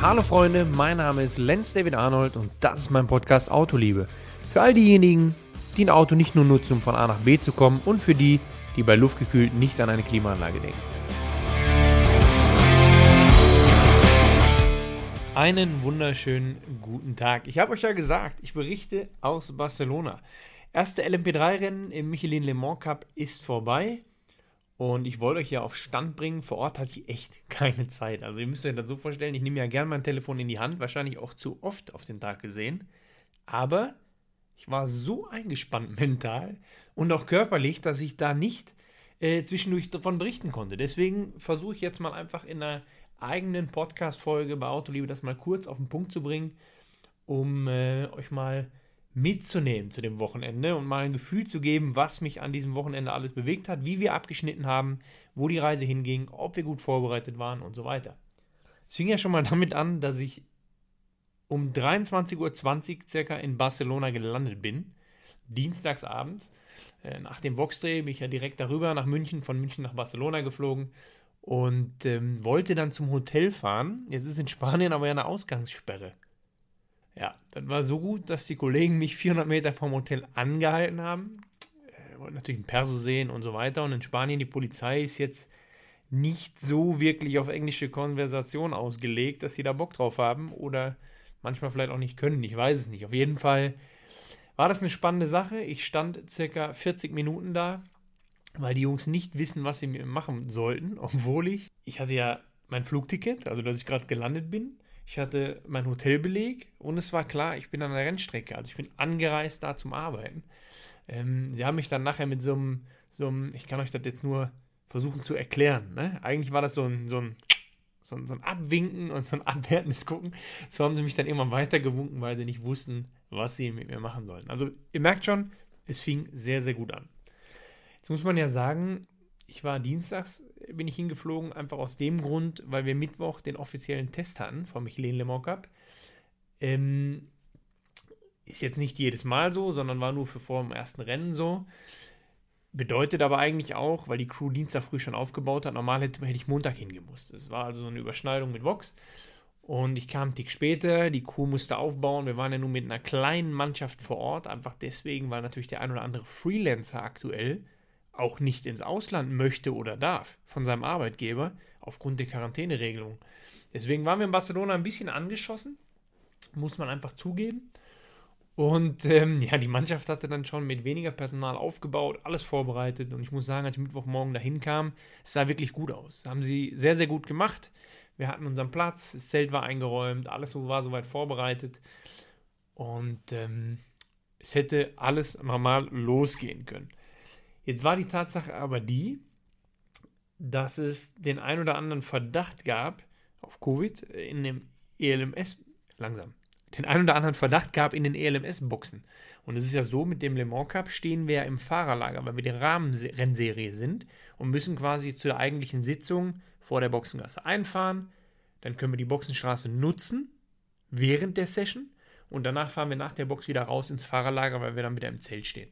Hallo Freunde, mein Name ist Lenz David Arnold und das ist mein Podcast Autoliebe. Für all diejenigen, die ein Auto nicht nur nutzen, um von A nach B zu kommen und für die, die bei luftgekühlt nicht an eine Klimaanlage denken. Einen wunderschönen guten Tag. Ich habe euch ja gesagt, ich berichte aus Barcelona. Erste LMP3-Rennen im Michelin Le Mans Cup ist vorbei. Und ich wollte euch ja auf Stand bringen. Vor Ort hatte ich echt keine Zeit. Also ihr müsst euch das so vorstellen, ich nehme ja gerne mein Telefon in die Hand, wahrscheinlich auch zu oft auf den Tag gesehen. Aber ich war so eingespannt mental und auch körperlich, dass ich da nicht äh, zwischendurch davon berichten konnte. Deswegen versuche ich jetzt mal einfach in einer eigenen Podcast-Folge bei Autoliebe das mal kurz auf den Punkt zu bringen, um äh, euch mal mitzunehmen zu dem Wochenende und mal ein Gefühl zu geben, was mich an diesem Wochenende alles bewegt hat, wie wir abgeschnitten haben, wo die Reise hinging, ob wir gut vorbereitet waren und so weiter. Es fing ja schon mal damit an, dass ich um 23.20 Uhr circa in Barcelona gelandet bin, dienstagsabends. Äh, nach dem Boxdreh bin ich ja direkt darüber nach München, von München nach Barcelona geflogen und ähm, wollte dann zum Hotel fahren. Jetzt ist in Spanien aber ja eine Ausgangssperre. Ja, das war so gut, dass die Kollegen mich 400 Meter vom Hotel angehalten haben. Äh, wollten natürlich ein Perso sehen und so weiter. Und in Spanien, die Polizei ist jetzt nicht so wirklich auf englische Konversation ausgelegt, dass sie da Bock drauf haben oder manchmal vielleicht auch nicht können. Ich weiß es nicht. Auf jeden Fall war das eine spannende Sache. Ich stand circa 40 Minuten da, weil die Jungs nicht wissen, was sie mir machen sollten, obwohl ich, ich hatte ja mein Flugticket, also dass ich gerade gelandet bin ich hatte meinen Hotelbeleg und es war klar, ich bin an der Rennstrecke. Also ich bin angereist da zum Arbeiten. Ähm, sie haben mich dann nachher mit so einem, so einem, ich kann euch das jetzt nur versuchen zu erklären. Ne? Eigentlich war das so ein, so ein so ein, so ein Abwinken und so ein abwertendes Gucken. So haben sie mich dann irgendwann weitergewunken, weil sie nicht wussten, was sie mit mir machen sollen. Also ihr merkt schon, es fing sehr, sehr gut an. Jetzt muss man ja sagen, ich war dienstags, bin ich hingeflogen, einfach aus dem Grund, weil wir Mittwoch den offiziellen Test hatten vom Michelin Le Mans Cup. Ähm, ist jetzt nicht jedes Mal so, sondern war nur für vor dem ersten Rennen so. Bedeutet aber eigentlich auch, weil die Crew Dienstag früh schon aufgebaut hat, normal hätte, hätte ich Montag hingemusst. Es war also so eine Überschneidung mit Vox. Und ich kam einen Tick später, die Crew musste aufbauen. Wir waren ja nun mit einer kleinen Mannschaft vor Ort, einfach deswegen, weil natürlich der ein oder andere Freelancer aktuell auch nicht ins Ausland möchte oder darf von seinem Arbeitgeber aufgrund der Quarantäneregelung. Deswegen waren wir in Barcelona ein bisschen angeschossen, muss man einfach zugeben. Und ähm, ja, die Mannschaft hatte dann schon mit weniger Personal aufgebaut, alles vorbereitet. Und ich muss sagen, als ich Mittwochmorgen dahin kam, es sah wirklich gut aus. Haben sie sehr, sehr gut gemacht. Wir hatten unseren Platz, das Zelt war eingeräumt, alles war soweit vorbereitet. Und ähm, es hätte alles normal losgehen können. Jetzt war die Tatsache aber die, dass es den ein oder anderen Verdacht gab auf Covid in dem ELMS, langsam, den ein oder anderen Verdacht gab in den ELMS-Boxen. Und es ist ja so, mit dem Le Mans Cup stehen wir ja im Fahrerlager, weil wir die Rahmenrennserie sind und müssen quasi zur eigentlichen Sitzung vor der Boxengasse einfahren. Dann können wir die Boxenstraße nutzen während der Session und danach fahren wir nach der Box wieder raus ins Fahrerlager, weil wir dann wieder im Zelt stehen.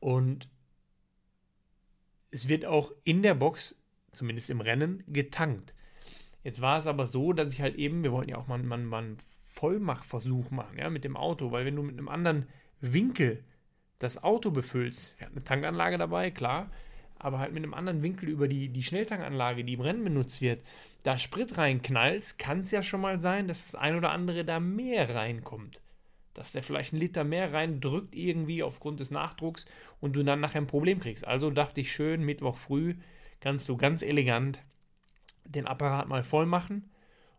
Und es wird auch in der Box, zumindest im Rennen, getankt. Jetzt war es aber so, dass ich halt eben, wir wollten ja auch mal, mal, mal einen Vollmachversuch machen, ja, mit dem Auto, weil wenn du mit einem anderen Winkel das Auto befüllst, wir hatten eine Tankanlage dabei, klar, aber halt mit einem anderen Winkel über die, die Schnelltankanlage, die im Rennen benutzt wird, da Sprit reinknallst, kann es ja schon mal sein, dass das ein oder andere da mehr reinkommt dass der vielleicht einen Liter mehr reindrückt irgendwie aufgrund des Nachdrucks und du dann nachher ein Problem kriegst. Also dachte ich schön, Mittwoch früh kannst du ganz elegant den Apparat mal voll machen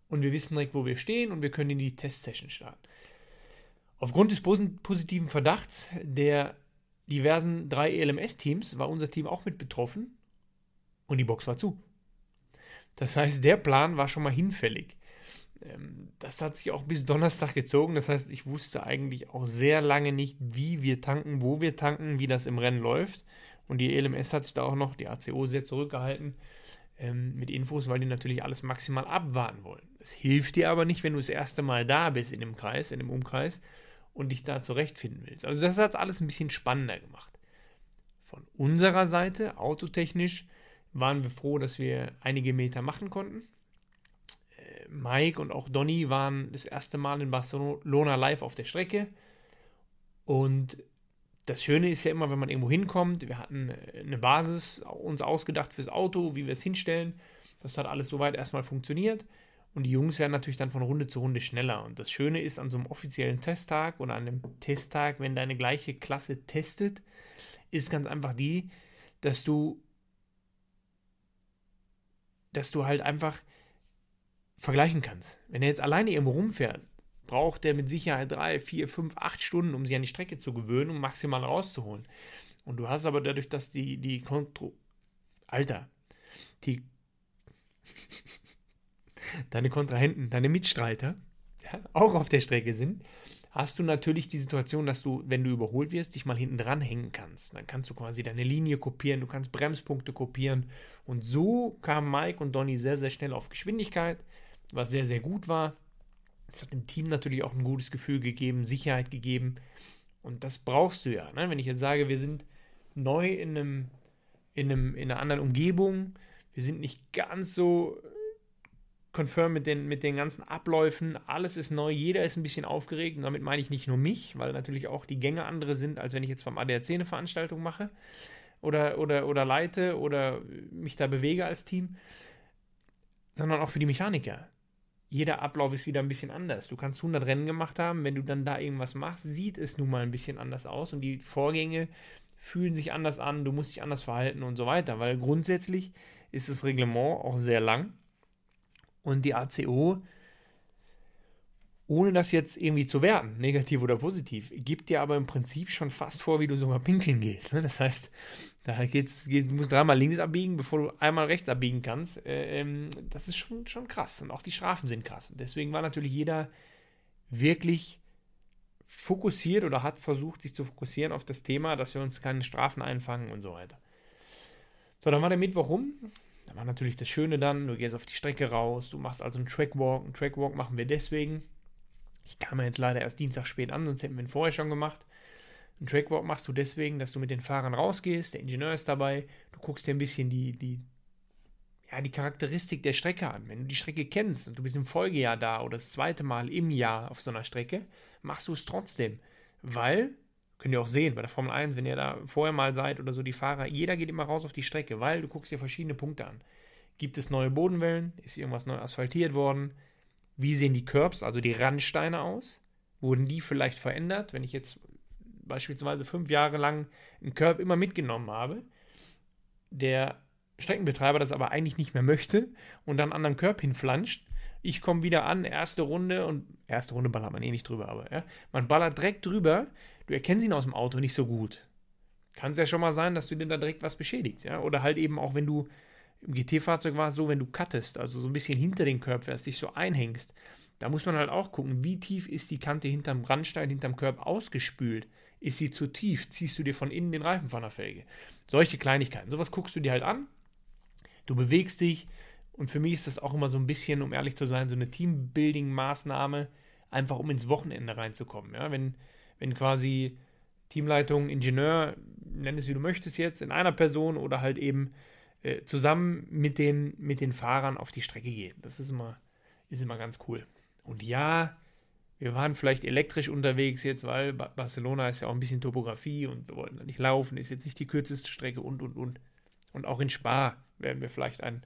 und wir wissen direkt, wo wir stehen und wir können in die Testsession starten. Aufgrund des positiven Verdachts der diversen drei ELMS-Teams war unser Team auch mit betroffen und die Box war zu. Das heißt, der Plan war schon mal hinfällig. Ähm, das hat sich auch bis Donnerstag gezogen. Das heißt, ich wusste eigentlich auch sehr lange nicht, wie wir tanken, wo wir tanken, wie das im Rennen läuft. Und die LMS hat sich da auch noch, die ACO, sehr zurückgehalten ähm, mit Infos, weil die natürlich alles maximal abwarten wollen. Es hilft dir aber nicht, wenn du das erste Mal da bist in dem Kreis, in dem Umkreis und dich da zurechtfinden willst. Also das hat alles ein bisschen spannender gemacht. Von unserer Seite, autotechnisch, waren wir froh, dass wir einige Meter machen konnten Mike und auch Donny waren das erste Mal in Barcelona live auf der Strecke. Und das Schöne ist ja immer, wenn man irgendwo hinkommt, wir hatten äh, eine Basis uns ausgedacht fürs Auto, wie wir es hinstellen. Das hat alles soweit erstmal funktioniert. Und die Jungs werden natürlich dann von Runde zu Runde schneller. Und das Schöne ist an so einem offiziellen Testtag oder an einem Testtag, wenn deine gleiche Klasse testet, ist ganz einfach die, dass du, dass du halt einfach vergleichen kannst. Wenn er jetzt alleine irgendwo rumfährt, braucht er mit Sicherheit drei, vier, fünf, acht Stunden, um sich an die Strecke zu gewöhnen, um maximal rauszuholen. Und du hast aber dadurch, dass die, die Kontro. Alter, die. deine Kontrahenten, deine Mitstreiter, ja, auch auf der Strecke sind, hast du natürlich die Situation, dass du, wenn du überholt wirst, dich mal hinten dran hängen kannst. Dann kannst du quasi deine Linie kopieren, du kannst Bremspunkte kopieren. Und so kamen Mike und Donny sehr, sehr schnell auf Geschwindigkeit, was sehr, sehr gut war. Das hat dem Team natürlich auch ein gutes Gefühl gegeben, Sicherheit gegeben. Und das brauchst du ja. Ne? Wenn ich jetzt sage, wir sind neu in, einem, in, einem, in einer anderen Umgebung, wir sind nicht ganz so confirm mit den, mit den ganzen Abläufen, alles ist neu, jeder ist ein bisschen aufgeregt. Und damit meine ich nicht nur mich, weil natürlich auch die Gänge andere sind, als wenn ich jetzt beim ADAC eine Veranstaltung mache oder, oder, oder leite oder mich da bewege als Team, sondern auch für die Mechaniker jeder Ablauf ist wieder ein bisschen anders. Du kannst 100 Rennen gemacht haben, wenn du dann da irgendwas machst, sieht es nun mal ein bisschen anders aus und die Vorgänge fühlen sich anders an, du musst dich anders verhalten und so weiter, weil grundsätzlich ist das Reglement auch sehr lang. Und die ACO, ohne das jetzt irgendwie zu werten, negativ oder positiv, gibt dir aber im Prinzip schon fast vor, wie du sogar pinkeln gehst. Ne? Das heißt, da geht's, geht's, du musst dreimal links abbiegen, bevor du einmal rechts abbiegen kannst. Äh, ähm, das ist schon, schon krass. Und auch die Strafen sind krass. Deswegen war natürlich jeder wirklich fokussiert oder hat versucht, sich zu fokussieren auf das Thema, dass wir uns keine Strafen einfangen und so weiter. So, dann war der Mittwoch rum. Da war natürlich das Schöne dann, du gehst auf die Strecke raus, du machst also einen Trackwalk. Einen Trackwalk machen wir deswegen. Ich kam ja jetzt leider erst Dienstag spät an, sonst hätten wir ihn vorher schon gemacht. Ein Trackwalk machst du deswegen, dass du mit den Fahrern rausgehst, der Ingenieur ist dabei, du guckst dir ein bisschen die, die, ja, die Charakteristik der Strecke an. Wenn du die Strecke kennst und du bist im Folgejahr da oder das zweite Mal im Jahr auf so einer Strecke, machst du es trotzdem. Weil, könnt ihr auch sehen, bei der Formel 1, wenn ihr da vorher mal seid oder so, die Fahrer, jeder geht immer raus auf die Strecke, weil du guckst dir verschiedene Punkte an. Gibt es neue Bodenwellen? Ist irgendwas neu asphaltiert worden? Wie sehen die Curbs, also die Randsteine aus? Wurden die vielleicht verändert? Wenn ich jetzt beispielsweise fünf Jahre lang einen Curb immer mitgenommen habe, der Streckenbetreiber das aber eigentlich nicht mehr möchte und dann an anderen Curb hinflanscht. Ich komme wieder an, erste Runde und erste Runde ballert man eh nicht drüber, aber ja, man ballert direkt drüber. Du erkennst ihn aus dem Auto nicht so gut. Kann es ja schon mal sein, dass du dir da direkt was beschädigst, ja? Oder halt eben auch, wenn du im GT-Fahrzeug war es so, wenn du cuttest, also so ein bisschen hinter den Curb fährst, dich so einhängst, da muss man halt auch gucken, wie tief ist die Kante hinterm Randstein, hinterm Curb ausgespült. Ist sie zu tief? Ziehst du dir von innen den Reifen von der Felge? Solche Kleinigkeiten. Sowas guckst du dir halt an. Du bewegst dich. Und für mich ist das auch immer so ein bisschen, um ehrlich zu sein, so eine Teambuilding-Maßnahme, einfach um ins Wochenende reinzukommen. Ja? Wenn, wenn quasi Teamleitung, Ingenieur, nenn es wie du möchtest jetzt, in einer Person oder halt eben äh, zusammen mit den, mit den Fahrern auf die Strecke gehen. Das ist immer, ist immer ganz cool. Und ja, wir waren vielleicht elektrisch unterwegs jetzt, weil Barcelona ist ja auch ein bisschen Topografie und wir wollten da nicht laufen, ist jetzt nicht die kürzeste Strecke und, und, und. Und auch in Spa werden wir vielleicht ein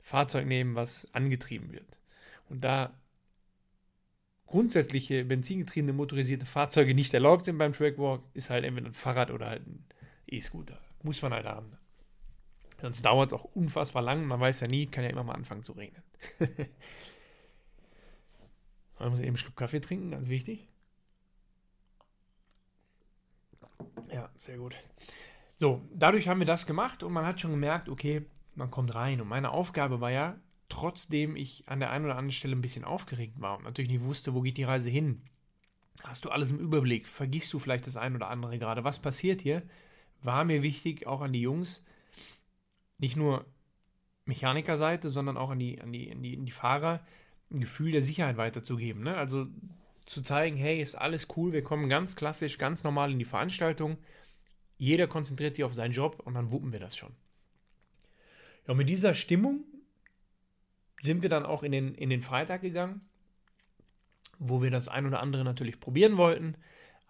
Fahrzeug nehmen, was angetrieben wird. Und da grundsätzliche benzingetriebene motorisierte Fahrzeuge nicht erlaubt sind beim Trackwalk, ist halt entweder ein Fahrrad oder halt ein E-Scooter. Muss man halt haben. Sonst dauert es auch unfassbar lang. Man weiß ja nie, kann ja immer mal anfangen zu regnen. Man muss eben einen Schluck Kaffee trinken, ganz wichtig. Ja, sehr gut. So, dadurch haben wir das gemacht und man hat schon gemerkt, okay, man kommt rein. Und meine Aufgabe war ja, trotzdem ich an der einen oder anderen Stelle ein bisschen aufgeregt war und natürlich nicht wusste, wo geht die Reise hin. Hast du alles im Überblick? Vergisst du vielleicht das ein oder andere gerade? Was passiert hier? War mir wichtig, auch an die Jungs, nicht nur Mechanikerseite, sondern auch an die, an die, an die, an die Fahrer, ein Gefühl der Sicherheit weiterzugeben. Ne? Also zu zeigen, hey, ist alles cool, wir kommen ganz klassisch, ganz normal in die Veranstaltung. Jeder konzentriert sich auf seinen Job und dann wuppen wir das schon. Ja, mit dieser Stimmung sind wir dann auch in den, in den Freitag gegangen, wo wir das ein oder andere natürlich probieren wollten.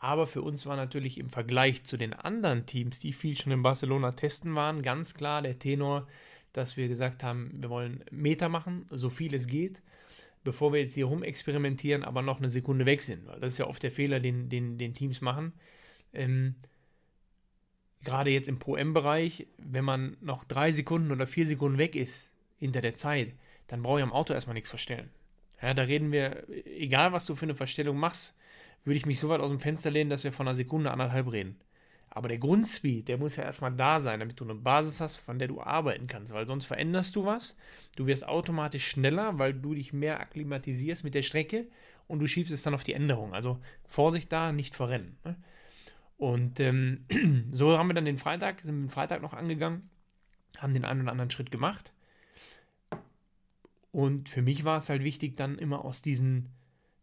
Aber für uns war natürlich im Vergleich zu den anderen Teams, die viel schon in Barcelona testen waren, ganz klar der Tenor, dass wir gesagt haben, wir wollen Meter machen, so viel es geht, bevor wir jetzt hier rumexperimentieren, aber noch eine Sekunde weg sind. Weil das ist ja oft der Fehler, den, den, den Teams machen. Ähm, gerade jetzt im Pro-M-Bereich, wenn man noch drei Sekunden oder vier Sekunden weg ist hinter der Zeit, dann brauche ich am Auto erstmal nichts verstellen. Ja, da reden wir, egal was du für eine Verstellung machst, würde ich mich so weit aus dem Fenster lehnen, dass wir von einer Sekunde anderthalb reden. Aber der Grundspeed, der muss ja erstmal da sein, damit du eine Basis hast, von der du arbeiten kannst, weil sonst veränderst du was. Du wirst automatisch schneller, weil du dich mehr akklimatisierst mit der Strecke und du schiebst es dann auf die Änderung. Also Vorsicht da, nicht verrennen. Ne? Und ähm, so haben wir dann den Freitag, sind den Freitag noch angegangen, haben den einen oder anderen Schritt gemacht. Und für mich war es halt wichtig, dann immer aus diesen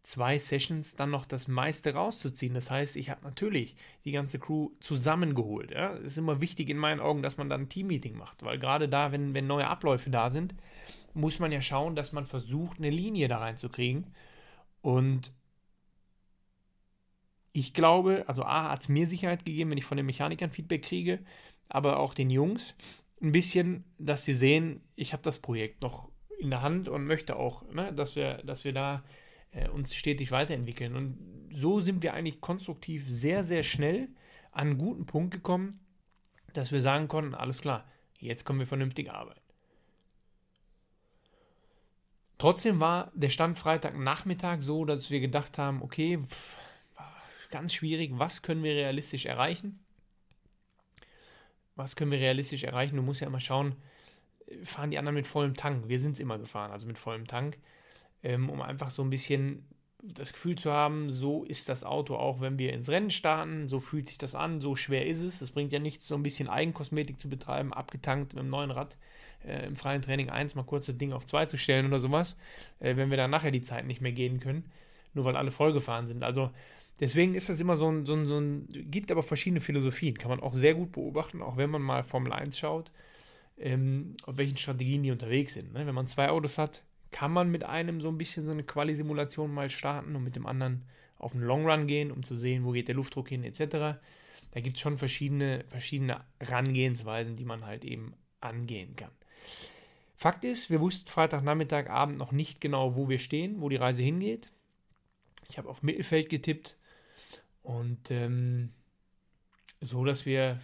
zwei Sessions dann noch das meiste rauszuziehen. Das heißt, ich habe natürlich die ganze Crew zusammengeholt. Ja? Es ist immer wichtig in meinen Augen, dass man dann ein Teammeeting macht, weil gerade da, wenn, wenn neue Abläufe da sind, muss man ja schauen, dass man versucht, eine Linie da reinzukriegen. Und ich glaube, also A hat es mir Sicherheit gegeben, wenn ich von den Mechanikern Feedback kriege, aber auch den Jungs ein bisschen, dass sie sehen, ich habe das Projekt noch in der Hand und möchte auch, ne, dass, wir, dass wir da äh, uns stetig weiterentwickeln. Und so sind wir eigentlich konstruktiv sehr, sehr schnell an einen guten Punkt gekommen, dass wir sagen konnten, alles klar, jetzt können wir vernünftig arbeiten. Trotzdem war der Stand Freitagnachmittag so, dass wir gedacht haben, okay, pff, ganz schwierig, was können wir realistisch erreichen? Was können wir realistisch erreichen? Du musst ja immer schauen, fahren die anderen mit vollem Tank. Wir sind es immer gefahren, also mit vollem Tank ähm, um einfach so ein bisschen das Gefühl zu haben, so ist das Auto auch, wenn wir ins Rennen starten, so fühlt sich das an, so schwer ist es. Es bringt ja nichts, so ein bisschen Eigenkosmetik zu betreiben, abgetankt mit dem neuen Rad äh, im freien Training 1 mal kurz das Ding auf 2 zu stellen oder sowas, äh, wenn wir dann nachher die Zeit nicht mehr gehen können, nur weil alle vollgefahren sind. Also deswegen ist das immer so ein, so ein, so ein, gibt aber verschiedene Philosophien, kann man auch sehr gut beobachten, auch wenn man mal Formel 1 schaut, ähm, auf welchen Strategien die unterwegs sind. Ne? Wenn man zwei Autos hat, kann man mit einem so ein bisschen so eine Quali-Simulation mal starten und mit dem anderen auf einen Long Run gehen, um zu sehen, wo geht der Luftdruck hin, etc. Da gibt es schon verschiedene, verschiedene Herangehensweisen, die man halt eben angehen kann. Fakt ist, wir wussten Freitagnachmittag, Abend noch nicht genau, wo wir stehen, wo die Reise hingeht. Ich habe auf Mittelfeld getippt und ähm, so, dass wir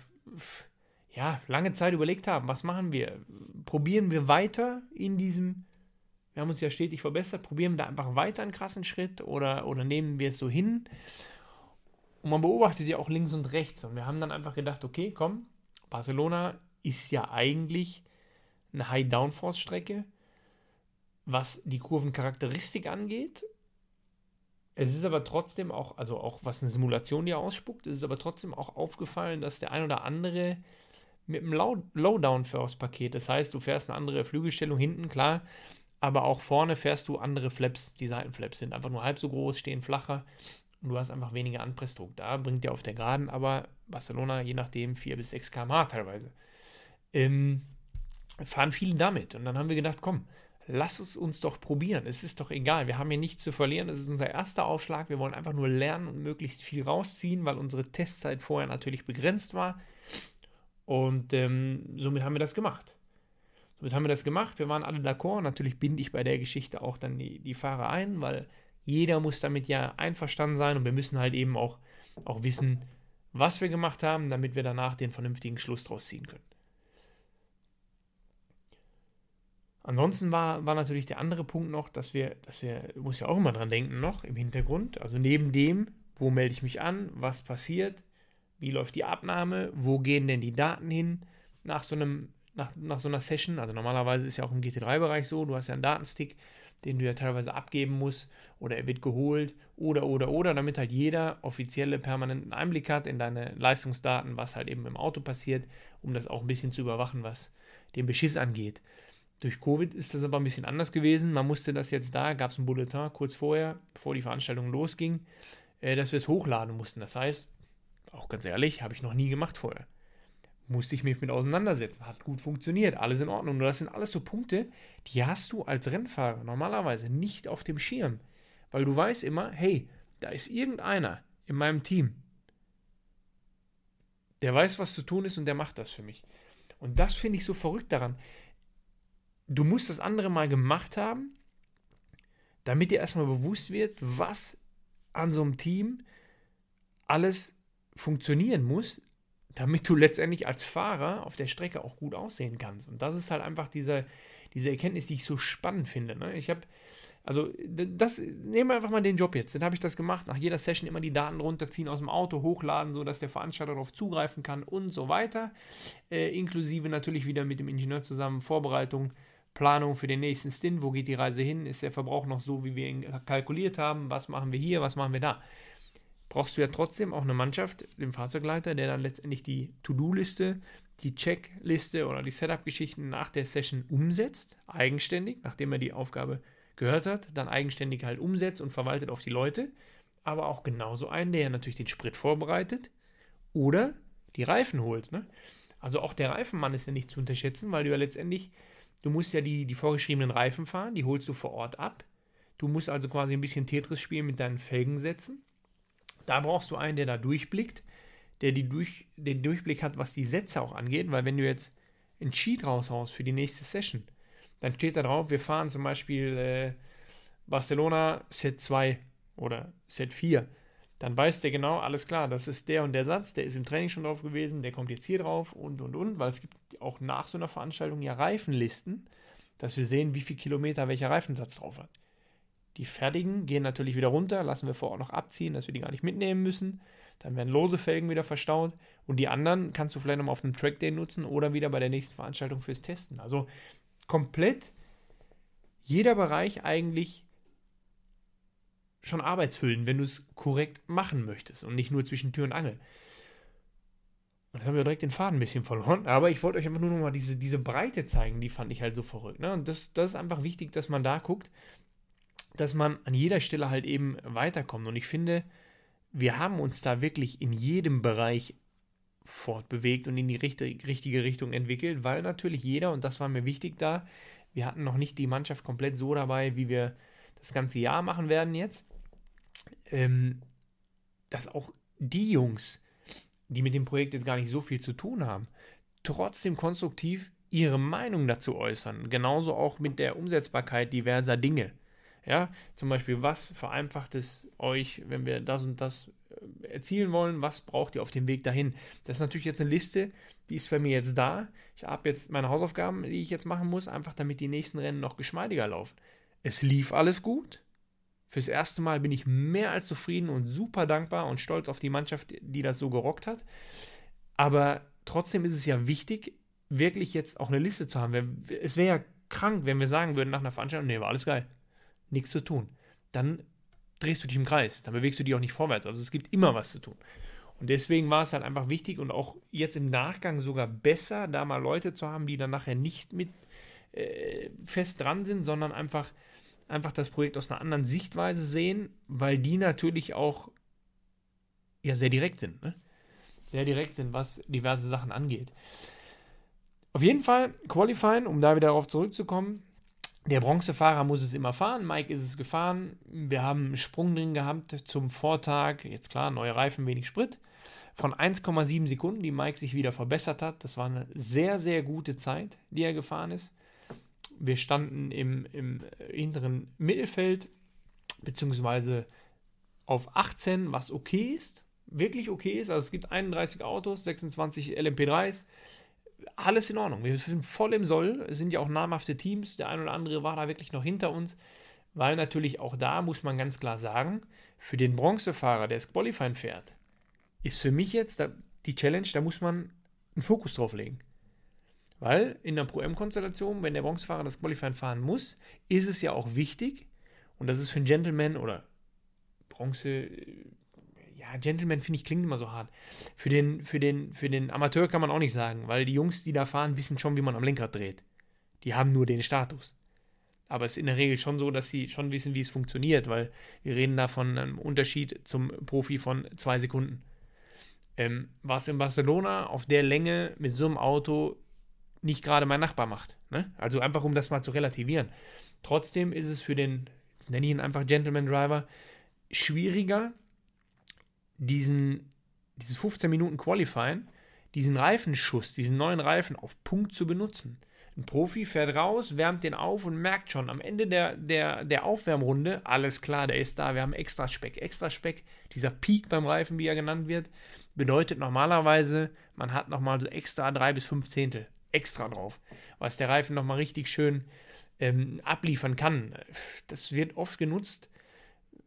ja lange Zeit überlegt haben, was machen wir? Probieren wir weiter in diesem wir haben uns ja stetig verbessert. Probieren wir da einfach weiter einen krassen Schritt oder, oder nehmen wir es so hin? Und man beobachtet ja auch links und rechts. Und wir haben dann einfach gedacht, okay, komm, Barcelona ist ja eigentlich eine High-Downforce-Strecke, was die Kurvencharakteristik angeht. Es ist aber trotzdem auch, also auch was eine Simulation dir ausspuckt, es ist aber trotzdem auch aufgefallen, dass der ein oder andere mit einem Low-Down-First-Paket, das heißt, du fährst eine andere Flügelstellung hinten, klar, aber auch vorne fährst du andere Flaps. Die Seitenflaps sind einfach nur halb so groß, stehen flacher und du hast einfach weniger Anpressdruck. Da bringt dir auf der Geraden aber Barcelona je nachdem 4 bis 6 km/h teilweise. Ähm, fahren viele damit und dann haben wir gedacht, komm, lass es uns doch probieren. Es ist doch egal, wir haben hier nichts zu verlieren. Es ist unser erster Aufschlag. Wir wollen einfach nur lernen und möglichst viel rausziehen, weil unsere Testzeit vorher natürlich begrenzt war. Und ähm, somit haben wir das gemacht. Somit haben wir das gemacht. Wir waren alle d'accord. Natürlich binde ich bei der Geschichte auch dann die, die Fahrer ein, weil jeder muss damit ja einverstanden sein und wir müssen halt eben auch, auch wissen, was wir gemacht haben, damit wir danach den vernünftigen Schluss draus ziehen können. Ansonsten war, war natürlich der andere Punkt noch, dass wir, dass wir, muss ja auch immer dran denken, noch im Hintergrund. Also neben dem, wo melde ich mich an, was passiert, wie läuft die Abnahme, wo gehen denn die Daten hin nach so einem nach, nach so einer Session. Also normalerweise ist ja auch im GT3-Bereich so, du hast ja einen Datenstick, den du ja teilweise abgeben musst oder er wird geholt oder oder oder, damit halt jeder offizielle permanenten Einblick hat in deine Leistungsdaten, was halt eben im Auto passiert, um das auch ein bisschen zu überwachen, was den Beschiss angeht. Durch Covid ist das aber ein bisschen anders gewesen. Man musste das jetzt da, gab es ein Bulletin kurz vorher, bevor die Veranstaltung losging, äh, dass wir es hochladen mussten. Das heißt, auch ganz ehrlich, habe ich noch nie gemacht vorher musste ich mich mit auseinandersetzen. Hat gut funktioniert, alles in Ordnung. Nur das sind alles so Punkte, die hast du als Rennfahrer normalerweise nicht auf dem Schirm. Weil du weißt immer, hey, da ist irgendeiner in meinem Team, der weiß, was zu tun ist und der macht das für mich. Und das finde ich so verrückt daran. Du musst das andere mal gemacht haben, damit dir erstmal bewusst wird, was an so einem Team alles funktionieren muss, damit du letztendlich als Fahrer auf der Strecke auch gut aussehen kannst. Und das ist halt einfach diese, diese Erkenntnis, die ich so spannend finde. Ne? Ich habe, also, das, nehmen wir einfach mal den Job jetzt. Dann habe ich das gemacht, nach jeder Session immer die Daten runterziehen, aus dem Auto hochladen, sodass der Veranstalter darauf zugreifen kann und so weiter. Äh, inklusive natürlich wieder mit dem Ingenieur zusammen Vorbereitung, Planung für den nächsten Stint. Wo geht die Reise hin? Ist der Verbrauch noch so, wie wir ihn kalkuliert haben? Was machen wir hier? Was machen wir da? Brauchst du ja trotzdem auch eine Mannschaft, den Fahrzeugleiter, der dann letztendlich die To-Do-Liste, die Checkliste oder die Setup-Geschichten nach der Session umsetzt, eigenständig, nachdem er die Aufgabe gehört hat, dann eigenständig halt umsetzt und verwaltet auf die Leute, aber auch genauso einen, der natürlich den Sprit vorbereitet oder die Reifen holt. Ne? Also auch der Reifenmann ist ja nicht zu unterschätzen, weil du ja letztendlich, du musst ja die, die vorgeschriebenen Reifen fahren, die holst du vor Ort ab. Du musst also quasi ein bisschen Tetris spielen mit deinen Felgensätzen. Da brauchst du einen, der da durchblickt, der die durch, den Durchblick hat, was die Sätze auch angeht, weil wenn du jetzt einen Cheat raushaust für die nächste Session, dann steht da drauf, wir fahren zum Beispiel äh, Barcelona Set 2 oder Set 4. Dann weiß der genau, alles klar, das ist der und der Satz, der ist im Training schon drauf gewesen, der kommt jetzt hier drauf und und und, weil es gibt auch nach so einer Veranstaltung ja Reifenlisten, dass wir sehen, wie viel Kilometer welcher Reifensatz drauf hat. Die fertigen gehen natürlich wieder runter, lassen wir vor Ort noch abziehen, dass wir die gar nicht mitnehmen müssen. Dann werden lose Felgen wieder verstaut und die anderen kannst du vielleicht nochmal auf einem Trackday nutzen oder wieder bei der nächsten Veranstaltung fürs Testen. Also komplett jeder Bereich eigentlich schon arbeitsfüllend, wenn du es korrekt machen möchtest und nicht nur zwischen Tür und Angel. Und dann haben wir direkt den Faden ein bisschen verloren. Aber ich wollte euch einfach nur noch mal diese, diese Breite zeigen, die fand ich halt so verrückt. Ne? Und das, das ist einfach wichtig, dass man da guckt, dass man an jeder Stelle halt eben weiterkommt. Und ich finde, wir haben uns da wirklich in jedem Bereich fortbewegt und in die richtige Richtung entwickelt, weil natürlich jeder, und das war mir wichtig da, wir hatten noch nicht die Mannschaft komplett so dabei, wie wir das ganze Jahr machen werden jetzt, ähm, dass auch die Jungs, die mit dem Projekt jetzt gar nicht so viel zu tun haben, trotzdem konstruktiv ihre Meinung dazu äußern. Genauso auch mit der Umsetzbarkeit diverser Dinge. Ja, zum Beispiel, was vereinfacht es euch, wenn wir das und das äh, erzielen wollen? Was braucht ihr auf dem Weg dahin? Das ist natürlich jetzt eine Liste, die ist bei mir jetzt da. Ich habe jetzt meine Hausaufgaben, die ich jetzt machen muss, einfach damit die nächsten Rennen noch geschmeidiger laufen. Es lief alles gut. Fürs erste Mal bin ich mehr als zufrieden und super dankbar und stolz auf die Mannschaft, die das so gerockt hat. Aber trotzdem ist es ja wichtig, wirklich jetzt auch eine Liste zu haben. Es wäre ja krank, wenn wir sagen würden nach einer Veranstaltung, nee, war alles geil nichts zu tun. Dann drehst du dich im Kreis, dann bewegst du dich auch nicht vorwärts. Also es gibt immer was zu tun. Und deswegen war es halt einfach wichtig und auch jetzt im Nachgang sogar besser, da mal Leute zu haben, die dann nachher nicht mit äh, fest dran sind, sondern einfach, einfach das Projekt aus einer anderen Sichtweise sehen, weil die natürlich auch ja sehr direkt sind. Ne? Sehr direkt sind, was diverse Sachen angeht. Auf jeden Fall, Qualifying, um da wieder darauf zurückzukommen, der Bronzefahrer muss es immer fahren. Mike ist es gefahren. Wir haben einen Sprung drin gehabt zum Vortag. Jetzt klar, neue Reifen, wenig Sprit. Von 1,7 Sekunden, die Mike sich wieder verbessert hat. Das war eine sehr, sehr gute Zeit, die er gefahren ist. Wir standen im, im hinteren Mittelfeld, beziehungsweise auf 18, was okay ist. Wirklich okay ist. Also es gibt 31 Autos, 26 LMP3s alles in Ordnung. Wir sind voll im Soll. Es sind ja auch namhafte Teams. Der ein oder andere war da wirklich noch hinter uns. Weil natürlich auch da muss man ganz klar sagen, für den Bronzefahrer, der das Qualifying fährt, ist für mich jetzt die Challenge, da muss man einen Fokus drauf legen. Weil in der Pro-M-Konstellation, wenn der Bronzefahrer das Qualifying fahren muss, ist es ja auch wichtig, und das ist für einen Gentleman oder Bronze, ja, Gentleman finde ich klingt immer so hart. Für den, für, den, für den Amateur kann man auch nicht sagen, weil die Jungs, die da fahren, wissen schon, wie man am Lenkrad dreht. Die haben nur den Status. Aber es ist in der Regel schon so, dass sie schon wissen, wie es funktioniert, weil wir reden da von einem Unterschied zum Profi von zwei Sekunden. Ähm, was in Barcelona auf der Länge mit so einem Auto nicht gerade mein Nachbar macht. Ne? Also einfach, um das mal zu relativieren. Trotzdem ist es für den, nenne ich ihn einfach Gentleman Driver, schwieriger, diesen, dieses 15 Minuten Qualifying, diesen Reifenschuss, diesen neuen Reifen auf Punkt zu benutzen. Ein Profi fährt raus, wärmt den auf und merkt schon am Ende der, der, der Aufwärmrunde, alles klar, der ist da, wir haben extra Speck. Extra Speck, dieser Peak beim Reifen, wie er genannt wird, bedeutet normalerweise, man hat nochmal so extra drei bis fünf Zehntel extra drauf, was der Reifen nochmal richtig schön ähm, abliefern kann. Das wird oft genutzt,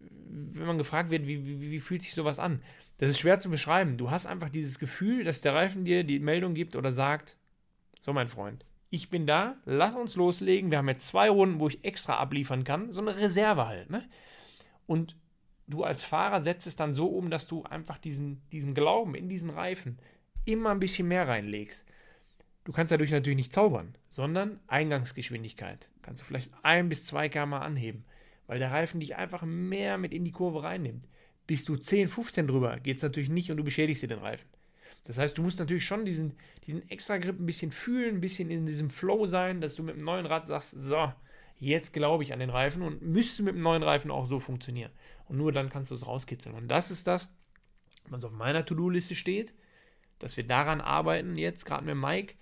wenn man gefragt wird, wie, wie, wie fühlt sich sowas an. Das ist schwer zu beschreiben. Du hast einfach dieses Gefühl, dass der Reifen dir die Meldung gibt oder sagt, so mein Freund, ich bin da, lass uns loslegen. Wir haben jetzt zwei Runden, wo ich extra abliefern kann. So eine Reserve halt. Ne? Und du als Fahrer setzt es dann so um, dass du einfach diesen, diesen Glauben in diesen Reifen immer ein bisschen mehr reinlegst. Du kannst dadurch natürlich nicht zaubern, sondern Eingangsgeschwindigkeit. Kannst du vielleicht ein bis zwei km anheben, weil der Reifen dich einfach mehr mit in die Kurve reinnimmt. Bist du 10, 15 drüber, geht es natürlich nicht und du beschädigst dir den Reifen. Das heißt, du musst natürlich schon diesen, diesen Extra-Grip ein bisschen fühlen, ein bisschen in diesem Flow sein, dass du mit dem neuen Rad sagst, so, jetzt glaube ich an den Reifen und müsste mit dem neuen Reifen auch so funktionieren. Und nur dann kannst du es rauskitzeln. Und das ist das, was auf meiner To-Do-Liste steht, dass wir daran arbeiten, jetzt gerade mit Mike,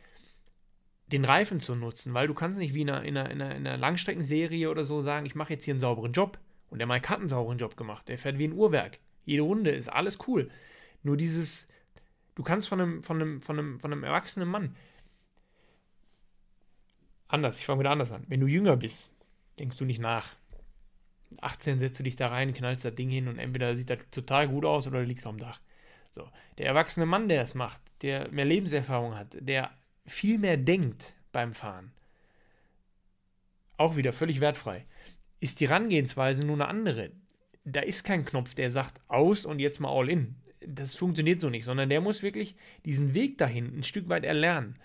den Reifen zu nutzen, weil du kannst nicht wie in einer, in einer, in einer Langstreckenserie oder so sagen, ich mache jetzt hier einen sauberen Job. Und der Mike hat einen sauberen Job gemacht. Der fährt wie ein Uhrwerk. Jede Runde ist alles cool. Nur dieses, Du kannst von einem, von einem, von einem, von einem erwachsenen Mann anders, ich fange wieder anders an. Wenn du jünger bist, denkst du nicht nach. 18 setzt du dich da rein, knallst das Ding hin und entweder sieht das total gut aus oder du liegst dem Dach. So. Der erwachsene Mann, der es macht, der mehr Lebenserfahrung hat, der viel mehr denkt beim Fahren, auch wieder völlig wertfrei, ist die Herangehensweise nur eine andere. Da ist kein Knopf, der sagt aus und jetzt mal all in das funktioniert so nicht, sondern der muss wirklich diesen Weg dahin ein Stück weit erlernen.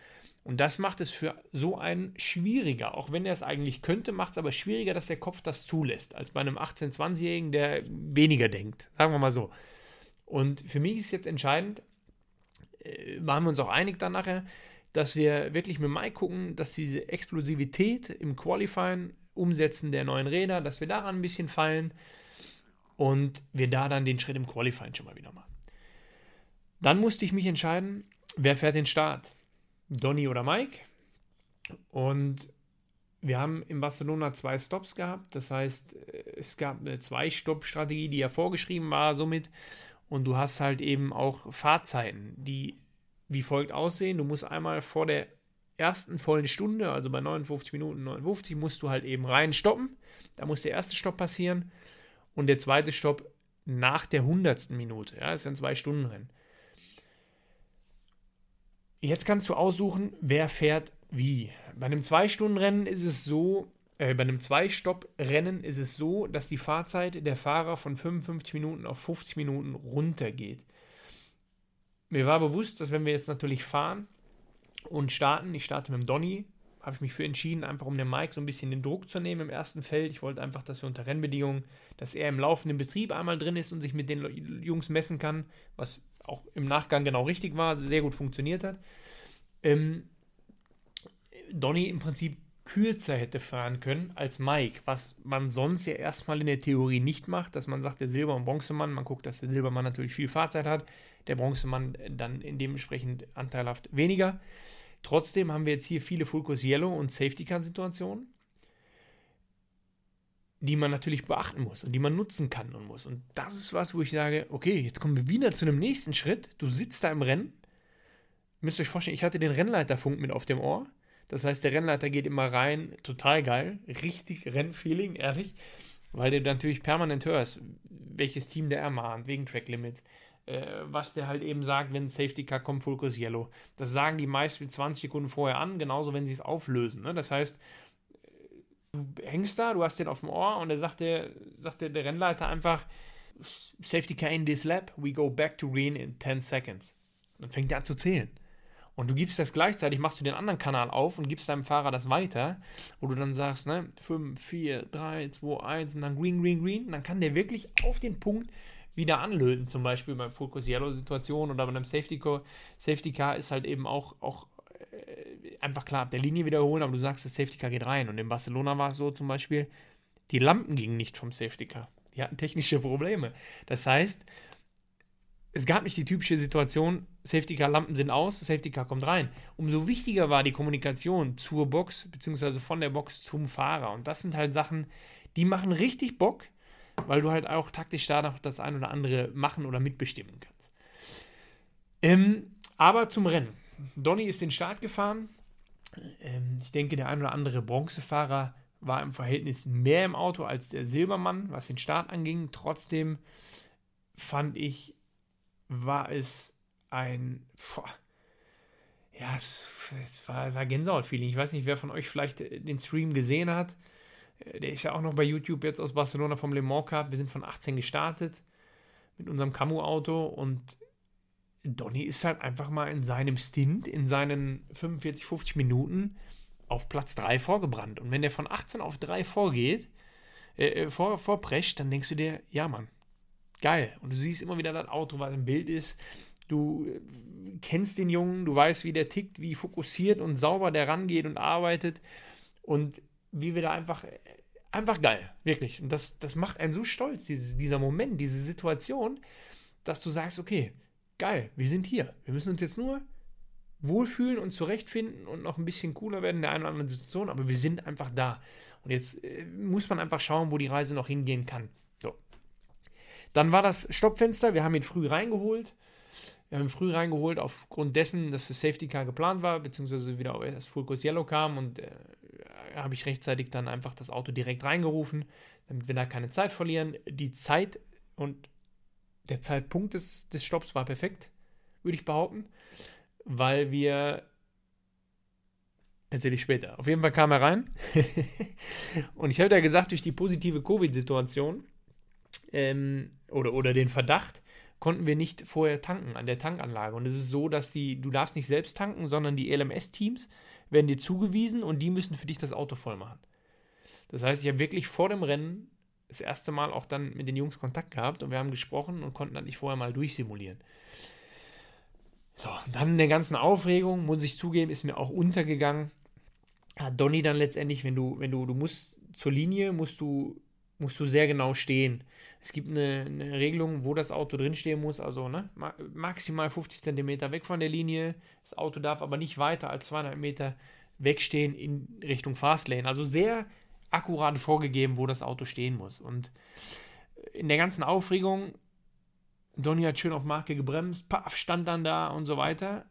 Und das macht es für so einen schwieriger. Auch wenn er es eigentlich könnte, macht es aber schwieriger, dass der Kopf das zulässt, als bei einem 18-, 20-Jährigen, der weniger denkt. Sagen wir mal so. Und für mich ist jetzt entscheidend, äh, waren wir uns auch einig dann nachher, dass wir wirklich mit Mike gucken, dass diese Explosivität im Qualifying, Umsetzen der neuen Räder, dass wir daran ein bisschen fallen und wir da dann den Schritt im Qualifying schon mal wieder machen. Dann musste ich mich entscheiden, wer fährt den Start? Donny oder Mike? Und wir haben in Barcelona zwei Stops gehabt. Das heißt, es gab eine Zwei-Stopp-Strategie, die ja vorgeschrieben war, somit. Und du hast halt eben auch Fahrzeiten, die wie folgt aussehen. Du musst einmal vor der ersten vollen Stunde, also bei 59 Minuten 59, musst du halt eben rein stoppen. Da muss der erste Stopp passieren. Und der zweite Stopp nach der hundertsten Minute. Ja, das ist ein Zwei-Stunden-Rennen. Jetzt kannst du aussuchen, wer fährt wie. Bei einem Zwei-Stunden-Rennen ist es so, äh, bei einem Zwei-Stopp-Rennen ist es so, dass die Fahrzeit der Fahrer von 55 Minuten auf 50 Minuten runtergeht. Mir war bewusst, dass wenn wir jetzt natürlich fahren und starten, ich starte mit dem Donny, habe ich mich für entschieden, einfach um dem Mike so ein bisschen den Druck zu nehmen im ersten Feld. Ich wollte einfach, dass wir unter Rennbedingungen, dass er im laufenden Betrieb einmal drin ist und sich mit den Jungs messen kann, was auch im Nachgang genau richtig war, sehr gut funktioniert hat. Ähm, Donny im Prinzip kürzer hätte fahren können als Mike, was man sonst ja erstmal in der Theorie nicht macht, dass man sagt, der Silber- und Bronzemann, man guckt, dass der Silbermann natürlich viel Fahrzeit hat, der Bronzemann dann dementsprechend anteilhaft weniger. Trotzdem haben wir jetzt hier viele Fulcus Yellow und Safety Car Situationen die man natürlich beachten muss und die man nutzen kann und muss. Und das ist was, wo ich sage, okay, jetzt kommen wir wieder zu einem nächsten Schritt. Du sitzt da im Rennen. Ihr müsst euch vorstellen, ich hatte den Rennleiterfunk mit auf dem Ohr. Das heißt, der Rennleiter geht immer rein, total geil, richtig Rennfeeling, ehrlich, weil du natürlich permanent hörst, welches Team der ermahnt, wegen Track Limits, äh, was der halt eben sagt, wenn Safety Car kommt, Focus Yellow. Das sagen die meist wie 20 Sekunden vorher an, genauso wenn sie es auflösen. Ne? Das heißt, du hängst da, du hast den auf dem Ohr und er sagt der, sagt der, der Rennleiter einfach, Safety Car in this lap, we go back to green in 10 seconds. Dann fängt er an zu zählen. Und du gibst das gleichzeitig, machst du den anderen Kanal auf und gibst deinem Fahrer das weiter, wo du dann sagst, ne, 5, 4, 3, 2, 1 und dann green, green, green. Und dann kann der wirklich auf den Punkt wieder anlöten, zum Beispiel bei Focus Yellow-Situation oder bei einem Safety Car. Safety Car ist halt eben auch, auch äh, einfach klar ab der Linie wiederholen, aber du sagst, das Safety Car geht rein. Und in Barcelona war es so zum Beispiel, die Lampen gingen nicht vom Safety Car. Die hatten technische Probleme. Das heißt, es gab nicht die typische Situation, Safety Car Lampen sind aus, Safety Car kommt rein. Umso wichtiger war die Kommunikation zur Box, beziehungsweise von der Box zum Fahrer. Und das sind halt Sachen, die machen richtig Bock, weil du halt auch taktisch da noch das ein oder andere machen oder mitbestimmen kannst. Ähm, aber zum Rennen. Donny ist den Start gefahren. Ähm, ich denke, der ein oder andere Bronzefahrer war im Verhältnis mehr im Auto als der Silbermann, was den Start anging. Trotzdem fand ich, war es ein. Boah, ja, es, es war, war Gänsehaut-Feeling. Ich weiß nicht, wer von euch vielleicht den Stream gesehen hat. Äh, der ist ja auch noch bei YouTube jetzt aus Barcelona vom Le Mans Cup. Wir sind von 18 gestartet mit unserem Camu-Auto und Donny ist halt einfach mal in seinem Stint, in seinen 45, 50 Minuten auf Platz 3 vorgebrannt. Und wenn der von 18 auf 3 vorgeht, äh, äh, vor, vorprescht, dann denkst du dir, ja Mann, geil. Und du siehst immer wieder das Auto, was im Bild ist. Du äh, kennst den Jungen, du weißt, wie der tickt, wie fokussiert und sauber der rangeht und arbeitet. Und wie wir da einfach, einfach geil, wirklich. Und das, das macht einen so stolz, dieses, dieser Moment, diese Situation, dass du sagst, okay, geil, wir sind hier. Wir müssen uns jetzt nur wohlfühlen und zurechtfinden und noch ein bisschen cooler werden in der einen oder anderen Situation, aber wir sind einfach da. Und jetzt äh, muss man einfach schauen, wo die Reise noch hingehen kann. So. Dann war das Stoppfenster, wir haben ihn früh reingeholt. Wir haben ihn früh reingeholt aufgrund dessen, dass das Safety Car geplant war, beziehungsweise wieder das Full Course Yellow kam und äh, habe ich rechtzeitig dann einfach das Auto direkt reingerufen, damit wir da keine Zeit verlieren. Die Zeit und der Zeitpunkt des, des Stopps war perfekt, würde ich behaupten weil wir. Erzähle ich später. Auf jeden Fall kam er rein. und ich habe ja gesagt, durch die positive Covid-Situation ähm, oder, oder den Verdacht, konnten wir nicht vorher tanken an der Tankanlage. Und es ist so, dass die, du darfst nicht selbst tanken, sondern die LMS-Teams werden dir zugewiesen und die müssen für dich das Auto voll machen. Das heißt, ich habe wirklich vor dem Rennen das erste Mal auch dann mit den Jungs Kontakt gehabt und wir haben gesprochen und konnten dann nicht vorher mal durchsimulieren. So, dann in der ganzen Aufregung, muss ich zugeben, ist mir auch untergegangen. Hat Donny dann letztendlich, wenn du, wenn du, du musst zur Linie, musst du, musst du sehr genau stehen. Es gibt eine, eine Regelung, wo das Auto drinstehen muss, also ne, maximal 50 cm weg von der Linie. Das Auto darf aber nicht weiter als 200 Meter wegstehen in Richtung Fastlane. Also sehr akkurat vorgegeben, wo das Auto stehen muss. Und in der ganzen Aufregung Donny hat schön auf Marke gebremst, paff, stand dann da und so weiter.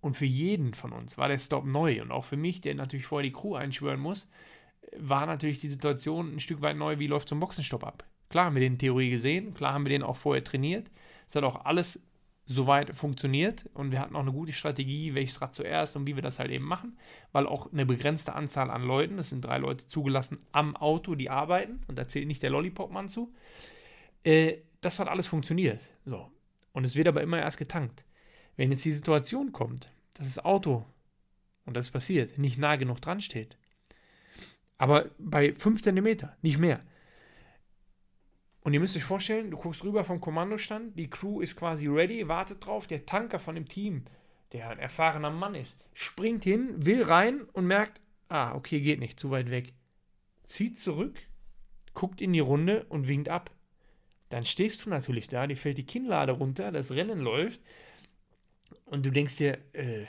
Und für jeden von uns war der Stop neu. Und auch für mich, der natürlich vorher die Crew einschwören muss, war natürlich die Situation ein Stück weit neu, wie läuft so ein Boxenstopp ab. Klar haben wir den Theorie gesehen, klar haben wir den auch vorher trainiert. Es hat auch alles soweit funktioniert und wir hatten auch eine gute Strategie, welches Rad zuerst und wie wir das halt eben machen, weil auch eine begrenzte Anzahl an Leuten, es sind drei Leute zugelassen am Auto, die arbeiten und da zählt nicht der Lollipop-Mann zu, äh, das hat alles funktioniert. So. Und es wird aber immer erst getankt. Wenn jetzt die Situation kommt, dass das Auto, und das passiert, nicht nah genug dran steht, aber bei 5 cm, nicht mehr. Und ihr müsst euch vorstellen, du guckst rüber vom Kommandostand, die Crew ist quasi ready, wartet drauf, der Tanker von dem Team, der ein erfahrener Mann ist, springt hin, will rein und merkt, ah, okay, geht nicht, zu weit weg. Zieht zurück, guckt in die Runde und winkt ab dann stehst du natürlich da, dir fällt die Kinnlade runter, das Rennen läuft und du denkst dir, äh,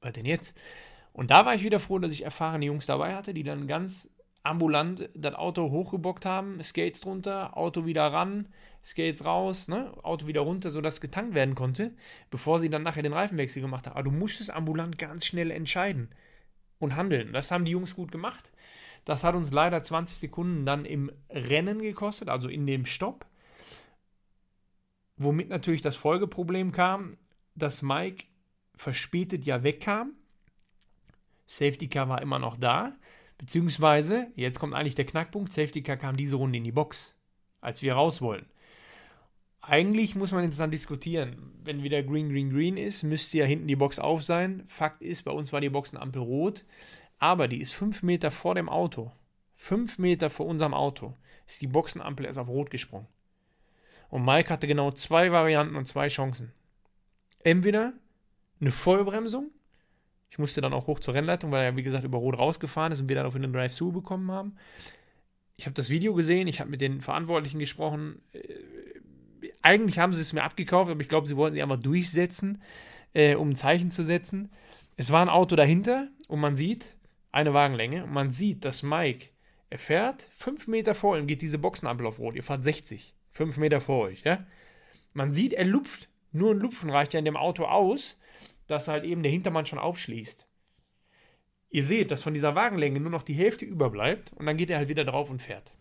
was denn jetzt? Und da war ich wieder froh, dass ich erfahrene Jungs dabei hatte, die dann ganz ambulant das Auto hochgebockt haben, Skates drunter, Auto wieder ran, Skates raus, ne? Auto wieder runter, sodass getankt werden konnte, bevor sie dann nachher den Reifenwechsel gemacht haben. Aber du musstest ambulant ganz schnell entscheiden und handeln. Das haben die Jungs gut gemacht. Das hat uns leider 20 Sekunden dann im Rennen gekostet, also in dem Stopp. Womit natürlich das Folgeproblem kam, dass Mike verspätet ja wegkam. Safety Car war immer noch da. Beziehungsweise, jetzt kommt eigentlich der Knackpunkt, Safety Car kam diese Runde in die Box, als wir raus wollen. Eigentlich muss man jetzt dann diskutieren. Wenn wieder Green, Green, Green ist, müsste ja hinten die Box auf sein. Fakt ist, bei uns war die Boxenampel rot. Aber die ist fünf Meter vor dem Auto. Fünf Meter vor unserem Auto ist die Boxenampel erst auf Rot gesprungen. Und Mike hatte genau zwei Varianten und zwei Chancen. Entweder eine Vollbremsung. Ich musste dann auch hoch zur Rennleitung, weil er, wie gesagt, über Rot rausgefahren ist und wir dann auf einen Drive-Thru bekommen haben. Ich habe das Video gesehen, ich habe mit den Verantwortlichen gesprochen. Äh, eigentlich haben sie es mir abgekauft, aber ich glaube, sie wollten sie einfach durchsetzen, äh, um ein Zeichen zu setzen. Es war ein Auto dahinter und man sieht eine Wagenlänge und man sieht, dass Mike, er fährt fünf Meter vor ihm, geht diese Boxenampel auf Rot. Ihr fahrt 60, fünf Meter vor euch, ja. Man sieht, er lupft. Nur ein Lupfen reicht ja in dem Auto aus, dass halt eben der Hintermann schon aufschließt. Ihr seht, dass von dieser Wagenlänge nur noch die Hälfte überbleibt und dann geht er halt wieder drauf und fährt.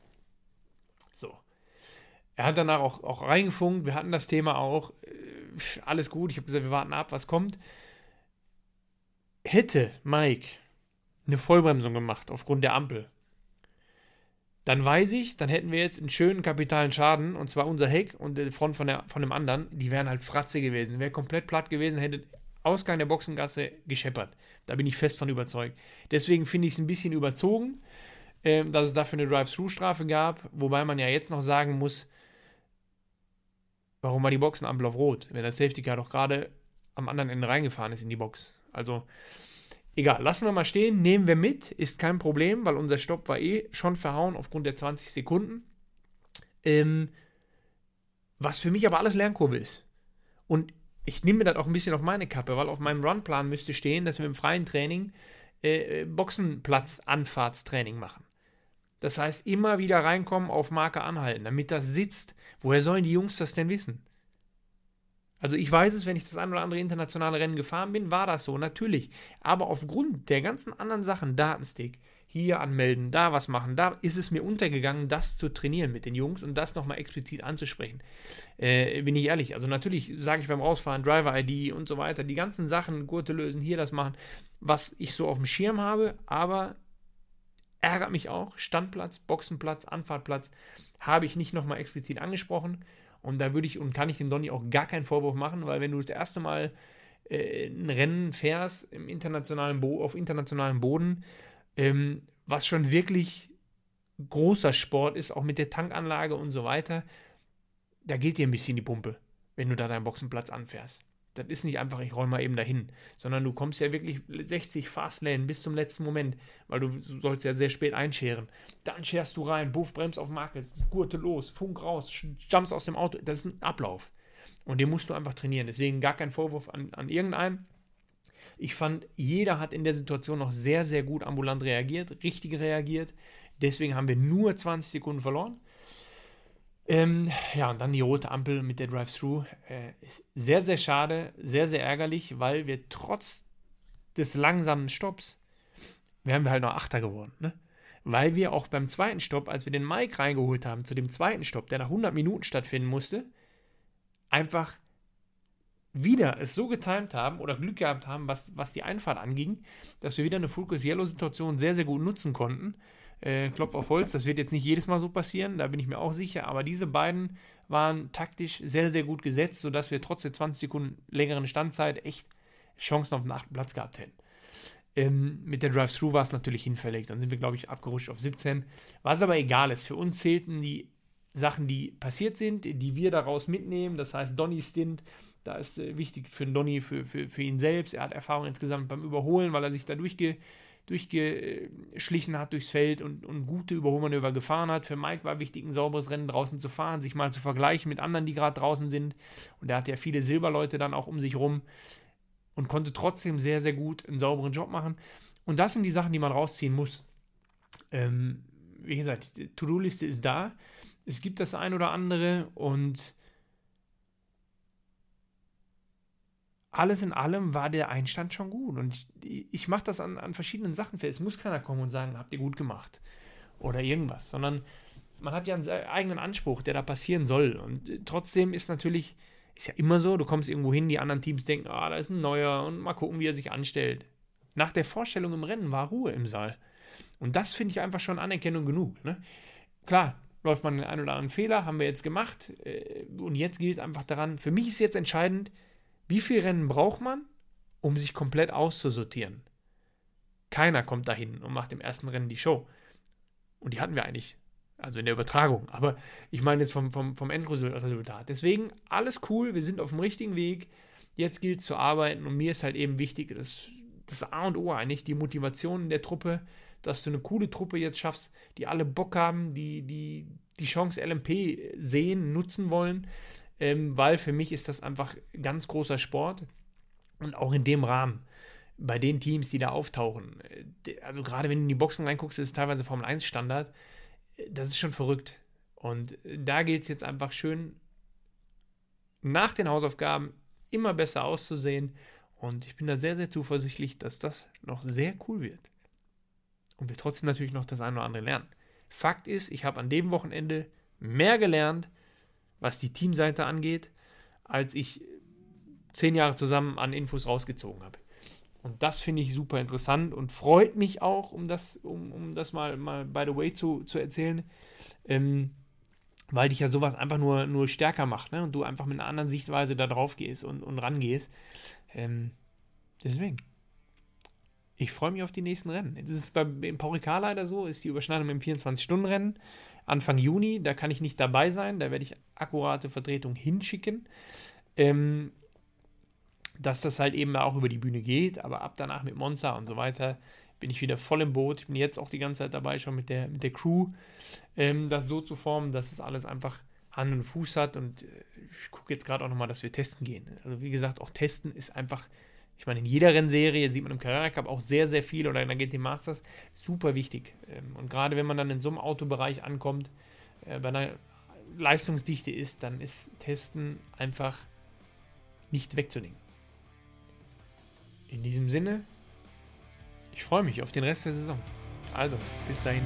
So. Er hat danach auch, auch reingefunkt, wir hatten das Thema auch. Äh, alles gut, ich habe gesagt, wir warten ab, was kommt. Hätte Mike eine Vollbremsung gemacht aufgrund der Ampel, dann weiß ich, dann hätten wir jetzt einen schönen kapitalen Schaden, und zwar unser Heck und die Front von, der, von dem anderen, die wären halt Fratze gewesen. Wäre komplett platt gewesen, hätte Ausgang der Boxengasse gescheppert. Da bin ich fest von überzeugt. Deswegen finde ich es ein bisschen überzogen, äh, dass es dafür eine Drive-Thru-Strafe gab, wobei man ja jetzt noch sagen muss, warum war die Boxenampel auf Rot, wenn das Safety Car doch gerade am anderen Ende reingefahren ist in die Box. Also, egal, lassen wir mal stehen, nehmen wir mit, ist kein Problem, weil unser Stopp war eh schon verhauen aufgrund der 20 Sekunden. Ähm, was für mich aber alles Lernkurve ist. Und ich nehme mir das auch ein bisschen auf meine Kappe, weil auf meinem Runplan müsste stehen, dass wir im freien Training äh, äh, Boxenplatz-Anfahrtstraining machen. Das heißt, immer wieder reinkommen, auf Marke anhalten, damit das sitzt. Woher sollen die Jungs das denn wissen? Also ich weiß es, wenn ich das ein oder andere internationale Rennen gefahren bin, war das so, natürlich. Aber aufgrund der ganzen anderen Sachen, Datenstick, hier anmelden, da was machen, da ist es mir untergegangen, das zu trainieren mit den Jungs und das nochmal explizit anzusprechen. Äh, bin ich ehrlich. Also natürlich sage ich beim Rausfahren, Driver-ID und so weiter, die ganzen Sachen, Gurte lösen, hier das machen, was ich so auf dem Schirm habe, aber ärgert mich auch, Standplatz, Boxenplatz, Anfahrtplatz, habe ich nicht nochmal explizit angesprochen. Und da würde ich und kann ich dem Donny auch gar keinen Vorwurf machen, weil wenn du das erste Mal äh, ein Rennen fährst im internationalen Bo auf internationalem Boden, ähm, was schon wirklich großer Sport ist, auch mit der Tankanlage und so weiter, da geht dir ein bisschen die Pumpe, wenn du da deinen Boxenplatz anfährst. Das ist nicht einfach, ich roll mal eben dahin, sondern du kommst ja wirklich 60 Fastlane bis zum letzten Moment, weil du sollst ja sehr spät einscheren. Dann scherst du rein, Buff, Brems auf Marke, Gurte los, Funk raus, jumps aus dem Auto. Das ist ein Ablauf. Und den musst du einfach trainieren. Deswegen gar kein Vorwurf an, an irgendeinen. Ich fand, jeder hat in der Situation noch sehr, sehr gut ambulant reagiert, richtig reagiert. Deswegen haben wir nur 20 Sekunden verloren. Ähm, ja, und dann die rote Ampel mit der Drive-Thru. Äh, ist sehr, sehr schade, sehr, sehr ärgerlich, weil wir trotz des langsamen Stopps, wären wir halt noch Achter geworden. Ne? Weil wir auch beim zweiten Stopp, als wir den Mike reingeholt haben, zu dem zweiten Stopp, der nach 100 Minuten stattfinden musste, einfach wieder es so getimt haben oder Glück gehabt haben, was, was die Einfahrt anging, dass wir wieder eine Focus Yellow Situation sehr, sehr gut nutzen konnten. Äh, Klopf auf Holz, das wird jetzt nicht jedes Mal so passieren, da bin ich mir auch sicher, aber diese beiden waren taktisch sehr, sehr gut gesetzt, sodass wir trotz der 20 Sekunden längeren Standzeit echt Chancen auf den achten Platz gehabt hätten. Ähm, mit der Drive-Thru war es natürlich hinfällig. Dann sind wir, glaube ich, abgerutscht auf 17. Was aber egal ist. Für uns zählten die Sachen, die passiert sind, die wir daraus mitnehmen. Das heißt, Donny Stint da ist äh, wichtig für Donny, für, für, für ihn selbst. Er hat Erfahrung insgesamt beim Überholen, weil er sich da durchge, durchgeschlichen hat durchs Feld und, und gute Überholmanöver gefahren hat. Für Mike war wichtig, ein sauberes Rennen draußen zu fahren, sich mal zu vergleichen mit anderen, die gerade draußen sind. Und er hat ja viele Silberleute dann auch um sich rum und konnte trotzdem sehr, sehr gut einen sauberen Job machen. Und das sind die Sachen, die man rausziehen muss. Ähm, wie gesagt, die To-Do-Liste ist da. Es gibt das ein oder andere und alles in allem war der Einstand schon gut. Und ich, ich mache das an, an verschiedenen Sachen fest. Es muss keiner kommen und sagen, habt ihr gut gemacht. Oder irgendwas. Sondern man hat ja einen eigenen Anspruch, der da passieren soll. Und äh, trotzdem ist natürlich, ist ja immer so, du kommst irgendwo hin, die anderen Teams denken, ah, da ist ein neuer und mal gucken, wie er sich anstellt. Nach der Vorstellung im Rennen war Ruhe im Saal. Und das finde ich einfach schon Anerkennung genug. Ne? Klar, läuft man den einen oder anderen Fehler, haben wir jetzt gemacht. Äh, und jetzt gilt einfach daran, für mich ist jetzt entscheidend, wie viele Rennen braucht man, um sich komplett auszusortieren? Keiner kommt dahin und macht im ersten Rennen die Show. Und die hatten wir eigentlich Also in der Übertragung. Aber ich meine jetzt vom, vom, vom Endresultat. Deswegen alles cool, wir sind auf dem richtigen Weg. Jetzt gilt es zu arbeiten und mir ist halt eben wichtig, dass das A und O eigentlich, die Motivation der Truppe, dass du eine coole Truppe jetzt schaffst, die alle Bock haben, die die, die Chance LMP sehen, nutzen wollen, ähm, weil für mich ist das einfach ganz großer Sport und auch in dem Rahmen bei den Teams, die da auftauchen. Äh, also gerade wenn du in die Boxen reinguckst, ist es teilweise Formel 1 Standard. Äh, das ist schon verrückt. Und äh, da gilt es jetzt einfach schön nach den Hausaufgaben immer besser auszusehen. Und ich bin da sehr, sehr zuversichtlich, dass das noch sehr cool wird. Und wir trotzdem natürlich noch das eine oder andere lernen. Fakt ist, ich habe an dem Wochenende mehr gelernt, was die Teamseite angeht, als ich zehn Jahre zusammen an Infos rausgezogen habe. Und das finde ich super interessant und freut mich auch, um das, um, um das mal, mal by the way zu, zu erzählen, ähm, weil dich ja sowas einfach nur, nur stärker macht ne? und du einfach mit einer anderen Sichtweise da drauf gehst und, und rangehst. Ähm, deswegen. Ich freue mich auf die nächsten Rennen. Es ist beim im Paul leider so, ist die Überschneidung im 24-Stunden-Rennen Anfang Juni. Da kann ich nicht dabei sein. Da werde ich akkurate Vertretung hinschicken. Ähm, dass das halt eben auch über die Bühne geht, aber ab danach mit Monza und so weiter bin ich wieder voll im Boot. Ich bin jetzt auch die ganze Zeit dabei, schon mit der, mit der Crew, ähm, das so zu formen, dass es alles einfach Hand und Fuß hat. Und äh, ich gucke jetzt gerade auch nochmal, dass wir testen gehen. Also wie gesagt, auch testen ist einfach, ich meine, in jeder Rennserie sieht man im Carrera Cup auch sehr, sehr viel oder in der GT Masters, super wichtig. Ähm, und gerade wenn man dann in so einem Autobereich ankommt, äh, bei einer Leistungsdichte ist, dann ist Testen einfach nicht wegzunehmen. In diesem Sinne, ich freue mich auf den Rest der Saison. Also, bis dahin.